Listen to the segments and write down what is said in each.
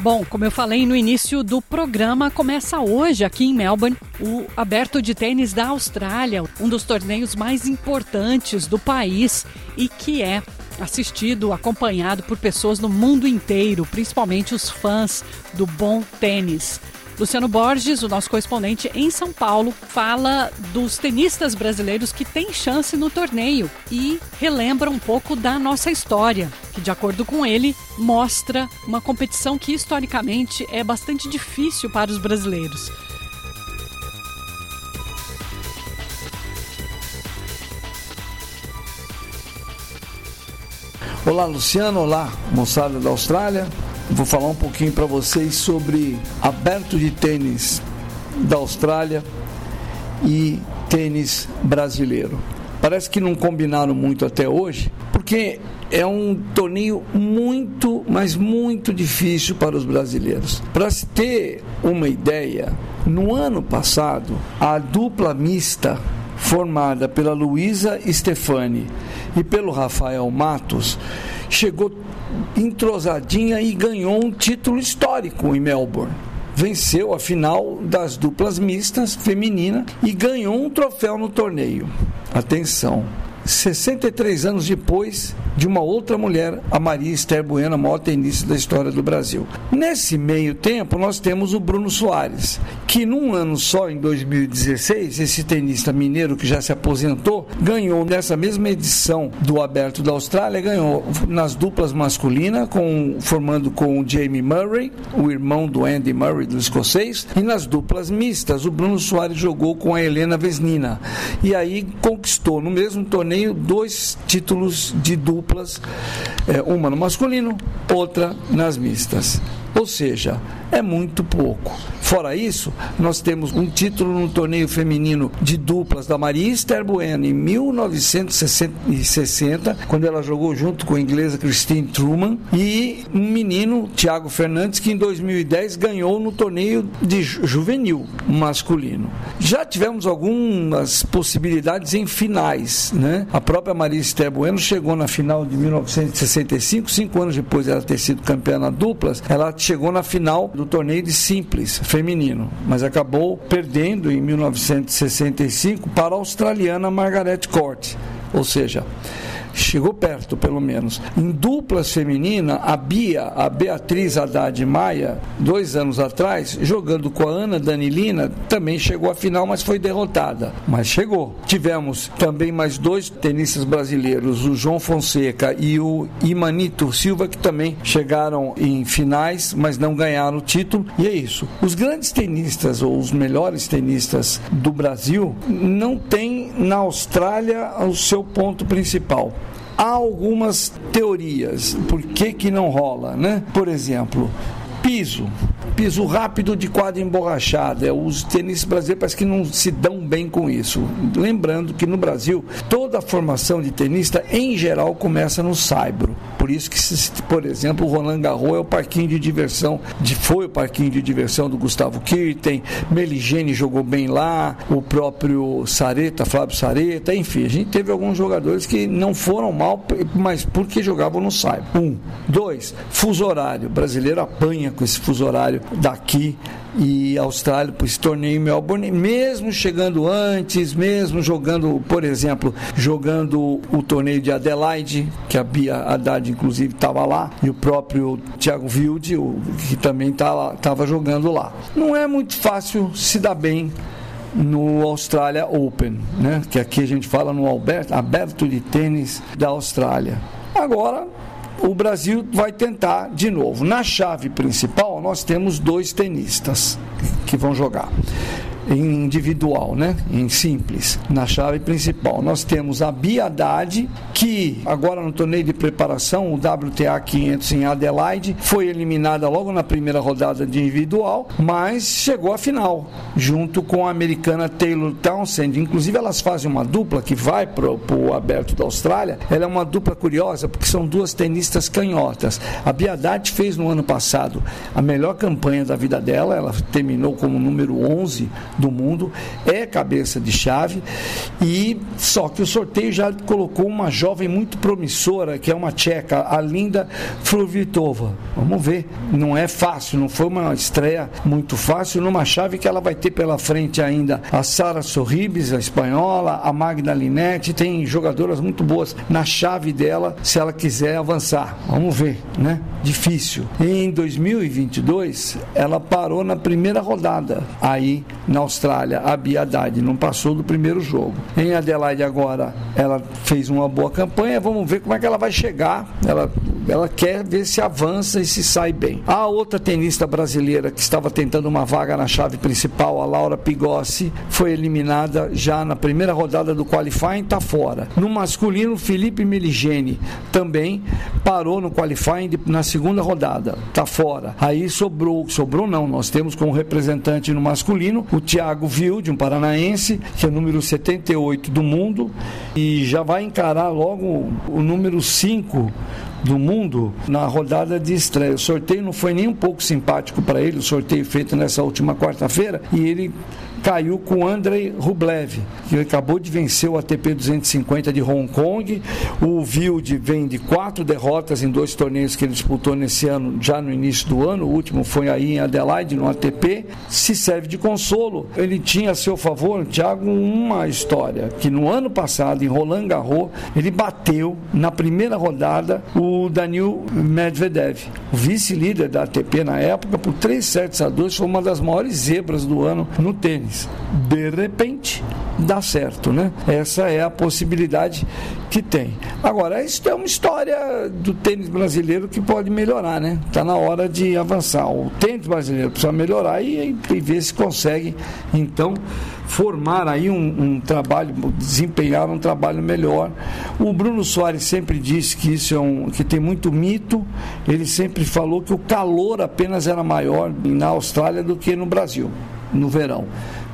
Bom, como eu falei no início do programa, começa hoje aqui em Melbourne o Aberto de Tênis da Austrália, um dos torneios mais importantes do país e que é assistido, acompanhado por pessoas no mundo inteiro, principalmente os fãs do bom tênis. Luciano Borges, o nosso correspondente em São Paulo, fala dos tenistas brasileiros que têm chance no torneio e relembra um pouco da nossa história, que, de acordo com ele, mostra uma competição que historicamente é bastante difícil para os brasileiros. Olá, Luciano. Olá, moçada da Austrália. Vou falar um pouquinho para vocês sobre aberto de tênis da Austrália e tênis brasileiro. Parece que não combinaram muito até hoje, porque é um torneio muito, mas muito difícil para os brasileiros. Para se ter uma ideia, no ano passado, a dupla mista formada pela Luísa Stefani e pelo Rafael Matos, chegou entrosadinha e ganhou um título histórico em Melbourne. Venceu a final das duplas mistas feminina e ganhou um troféu no torneio. Atenção, 63 anos depois de uma outra mulher, a Maria Esther Bueno, a maior tenista da história do Brasil. Nesse meio tempo, nós temos o Bruno Soares, que num ano só, em 2016, esse tenista mineiro que já se aposentou, ganhou nessa mesma edição do Aberto da Austrália, ganhou nas duplas masculinas, com, formando com o Jamie Murray, o irmão do Andy Murray, do escocês, e nas duplas mistas, o Bruno Soares jogou com a Helena Vesnina. E aí conquistou no mesmo torneio torneio dois títulos de duplas, é, uma no masculino, outra nas mistas. Ou seja, é muito pouco. Fora isso, nós temos um título no torneio feminino de duplas da Maria Esther Bueno em 1960, quando ela jogou junto com a inglesa Christine Truman, e um menino, Thiago Fernandes, que em 2010 ganhou no torneio de juvenil masculino. Já tivemos algumas possibilidades em finais, né? A própria Maria Esther Bueno chegou na final de 1965, cinco anos depois de ela ter sido campeã na duplas, ela chegou na final do torneio de simples feminino, mas acabou perdendo em 1965 para a australiana Margaret Court. Ou seja, chegou perto, pelo menos. Em duplas feminina, a Bia, a Beatriz Haddad Maia, dois anos atrás, jogando com a Ana Danilina, também chegou à final, mas foi derrotada. Mas chegou. Tivemos também mais dois tenistas brasileiros, o João Fonseca e o Imanito Silva, que também chegaram em finais, mas não ganharam o título. E é isso. Os grandes tenistas, ou os melhores tenistas do Brasil, não têm na Austrália o seu ponto principal. Há algumas teorias por que, que não rola, né? Por exemplo, piso. Piso rápido de quadra emborrachada. Os tenistas brasileiros parece que não se dão bem com isso. Lembrando que no Brasil, toda a formação de tenista, em geral, começa no saibro. Por isso que, por exemplo, o Roland Garros é o parquinho de diversão, de, foi o parquinho de diversão do Gustavo Kirten, Meligene jogou bem lá, o próprio Sareta, Flávio Sareta, enfim, a gente teve alguns jogadores que não foram mal, mas porque jogavam no saibro. Um. Dois, fuso horário. O brasileiro apanha com esse fuso horário daqui e Austrália esse torneio em Melbourne, mesmo chegando antes, mesmo jogando, por exemplo, jogando o torneio de Adelaide, que a Bia Haddad inclusive estava lá, e o próprio Thiago Wilde, que também estava tá jogando lá. Não é muito fácil se dar bem no Australia Open, né? que aqui a gente fala no aberto de tênis da Austrália. Agora o Brasil vai tentar de novo. Na chave principal, nós temos dois tenistas que vão jogar em individual, né? em simples, na chave principal. Nós temos a Bia Haddad, que agora no torneio de preparação, o WTA 500 em Adelaide, foi eliminada logo na primeira rodada de individual, mas chegou à final, junto com a americana Taylor Townsend. Inclusive, elas fazem uma dupla que vai para o aberto da Austrália. Ela é uma dupla curiosa, porque são duas tenistas canhotas. A Bia Haddad fez no ano passado a melhor campanha da vida dela, ela terminou como número 11 do mundo, é cabeça de chave, e só que o sorteio já colocou uma jovem muito promissora, que é uma tcheca, a Linda Fluvitova. Vamos ver. Não é fácil, não foi uma estreia muito fácil numa chave que ela vai ter pela frente ainda a Sara Sorribes, a espanhola, a Magda Linetti, tem jogadoras muito boas na chave dela, se ela quiser avançar. Vamos ver, né? Difícil. Em 2022, ela parou na primeira rodada aí na Austrália, a Bia Haddad, não passou do primeiro jogo. Em Adelaide agora, ela fez uma boa campanha, vamos ver como é que ela vai chegar. Ela, ela quer ver se avança e se sai bem. A outra tenista brasileira que estava tentando uma vaga na chave principal, a Laura Pigossi, foi eliminada já na primeira rodada do qualifying, está fora. No masculino, Felipe Meligeni também parou no qualifying na segunda rodada, está fora. Aí sobrou, sobrou não, nós temos como representante no masculino o Thiago Vilde, um paranaense, que é número 78 do mundo e já vai encarar logo o número 5 do mundo na rodada de estreia. O sorteio não foi nem um pouco simpático para ele, o sorteio feito nessa última quarta-feira, e ele caiu com Andrei Rublev, que acabou de vencer o ATP 250 de Hong Kong. O Wild vem de quatro derrotas em dois torneios que ele disputou nesse ano, já no início do ano. O último foi aí em Adelaide, no ATP. Se serve de consolo. Ele tinha a seu favor, Thiago, uma história que no ano passado, em Roland Garros, ele bateu na primeira rodada o Daniel Medvedev, vice-líder da ATP na época, por 3 sets a 2, foi uma das maiores zebras do ano no tênis tênis. De repente, dá certo, né? Essa é a possibilidade que tem. Agora, isso é uma história do tênis brasileiro que pode melhorar, né? Está na hora de avançar. O tênis brasileiro precisa melhorar e, e ver se consegue, então, formar aí um, um, trabalho, desempenhar um trabalho melhor. O Bruno Soares sempre disse que isso é um, que tem muito mito. Ele sempre falou que o calor apenas era maior na Austrália do que no Brasil no verão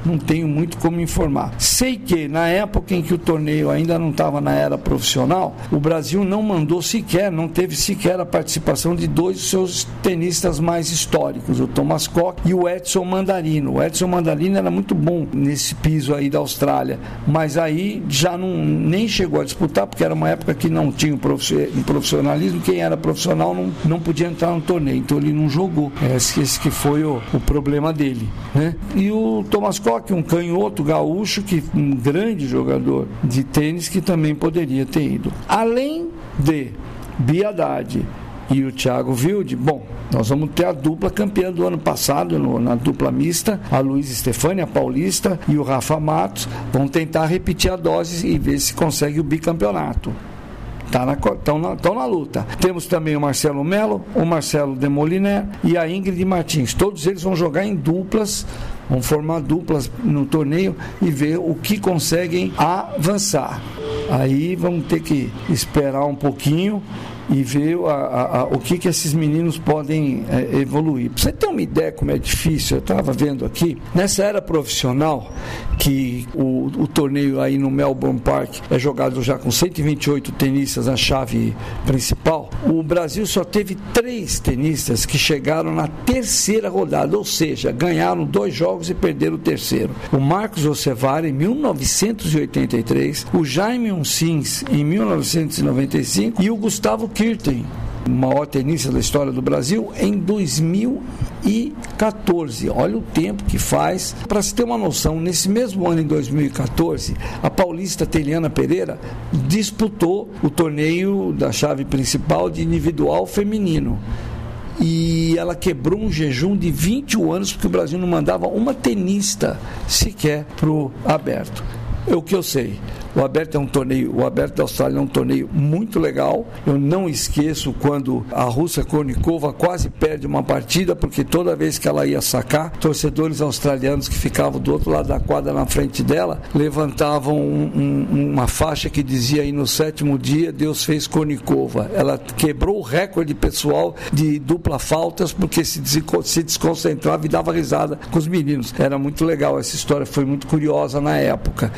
não tenho muito como informar. Sei que na época em que o torneio ainda não estava na era profissional, o Brasil não mandou sequer, não teve sequer a participação de dois dos seus tenistas mais históricos, o Thomas Koch e o Edson Mandarino. O Edson Mandarino era muito bom nesse piso aí da Austrália, mas aí já não, nem chegou a disputar, porque era uma época que não tinha um profissionalismo, quem era profissional não, não podia entrar no torneio, então ele não jogou. Esse, esse que foi o, o problema dele. Né? E o Thomas Koch que um canhoto gaúcho, que um grande jogador de tênis que também poderia ter ido. Além de Biadade e o Thiago Wilde, bom, nós vamos ter a dupla campeã do ano passado, no, na dupla mista, a Luiz Stefania, a paulista, e o Rafa Matos, vão tentar repetir a dose e ver se consegue o bicampeonato. Estão tá na, na, na, luta. Temos também o Marcelo Melo, o Marcelo Demoliner e a Ingrid Martins. Todos eles vão jogar em duplas Vão formar duplas no torneio e ver o que conseguem avançar. Aí vamos ter que esperar um pouquinho e ver a, a, a, o que, que esses meninos podem é, evoluir. Pra você ter uma ideia como é difícil, eu estava vendo aqui, nessa era profissional, que o, o, torneio aí no Melbourne Park é jogado já com 128 tenistas na chave principal, o Brasil só teve três tenistas que chegaram na terceira rodada, ou seja, ganharam dois jogos e perderam o terceiro. O Marcos Ocevar em 1983, o Jaime Uncins em 1995 e o Gustavo Kirten, maior tenista da história do Brasil, em 2014. Olha o tempo que faz. Para se ter uma noção, nesse mesmo ano, em 2014, a paulista Teliana Pereira disputou o torneio da chave principal de individual feminino e ela quebrou um jejum de 21 anos porque o Brasil não mandava uma tenista sequer para o aberto. É o que eu sei. O aberto é um torneio, o aberto da Austrália é um torneio muito legal. Eu não esqueço quando a russa Kornikova quase perde uma partida, porque toda vez que ela ia sacar, torcedores australianos que ficavam do outro lado da quadra na frente dela levantavam um, um, uma faixa que dizia aí no sétimo dia Deus fez Kornikova. Ela quebrou o recorde pessoal de dupla faltas porque se, se desconcentrava e dava risada com os meninos. Era muito legal essa história, foi muito curiosa na época.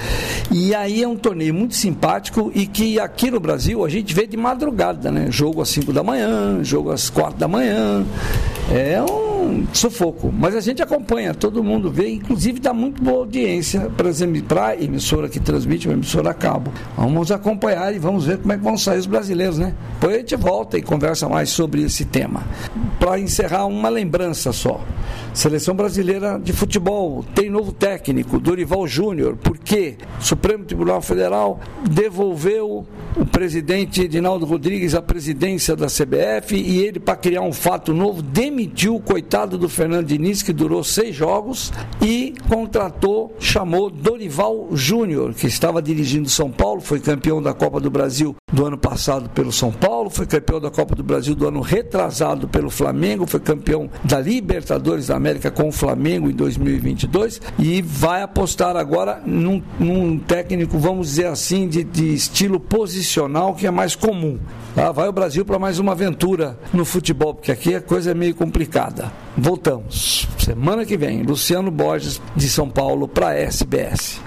E aí é um muito simpático e que aqui no Brasil a gente vê de madrugada, né? Jogo às 5 da manhã, jogo às 4 da manhã. É um sufoco. Mas a gente acompanha, todo mundo vê, inclusive dá muito boa audiência para a emissora que transmite, uma emissora a cabo. Vamos acompanhar e vamos ver como é que vão sair os brasileiros, né? Depois a gente volta e conversa mais sobre esse tema. Para encerrar, uma lembrança só. Seleção brasileira de futebol tem novo técnico, Dorival Júnior, porque o Supremo Tribunal Federal devolveu o presidente Edinaldo Rodrigues à presidência da CBF e ele, para criar um fato novo, demitiu o coitado do Fernando Diniz, que durou seis jogos, e contratou, chamou Dorival Júnior, que estava dirigindo São Paulo, foi campeão da Copa do Brasil do ano passado pelo São Paulo, foi campeão da Copa do Brasil do ano retrasado pelo Flamengo, foi campeão da Libertadores da América com o Flamengo em 2022 e vai apostar agora num, num técnico, vamos dizer assim, de, de estilo posicional que é mais comum. Tá? Vai o Brasil para mais uma aventura no futebol, porque aqui a coisa é meio complicada. Voltamos semana que vem. Luciano Borges de São Paulo para a SBS.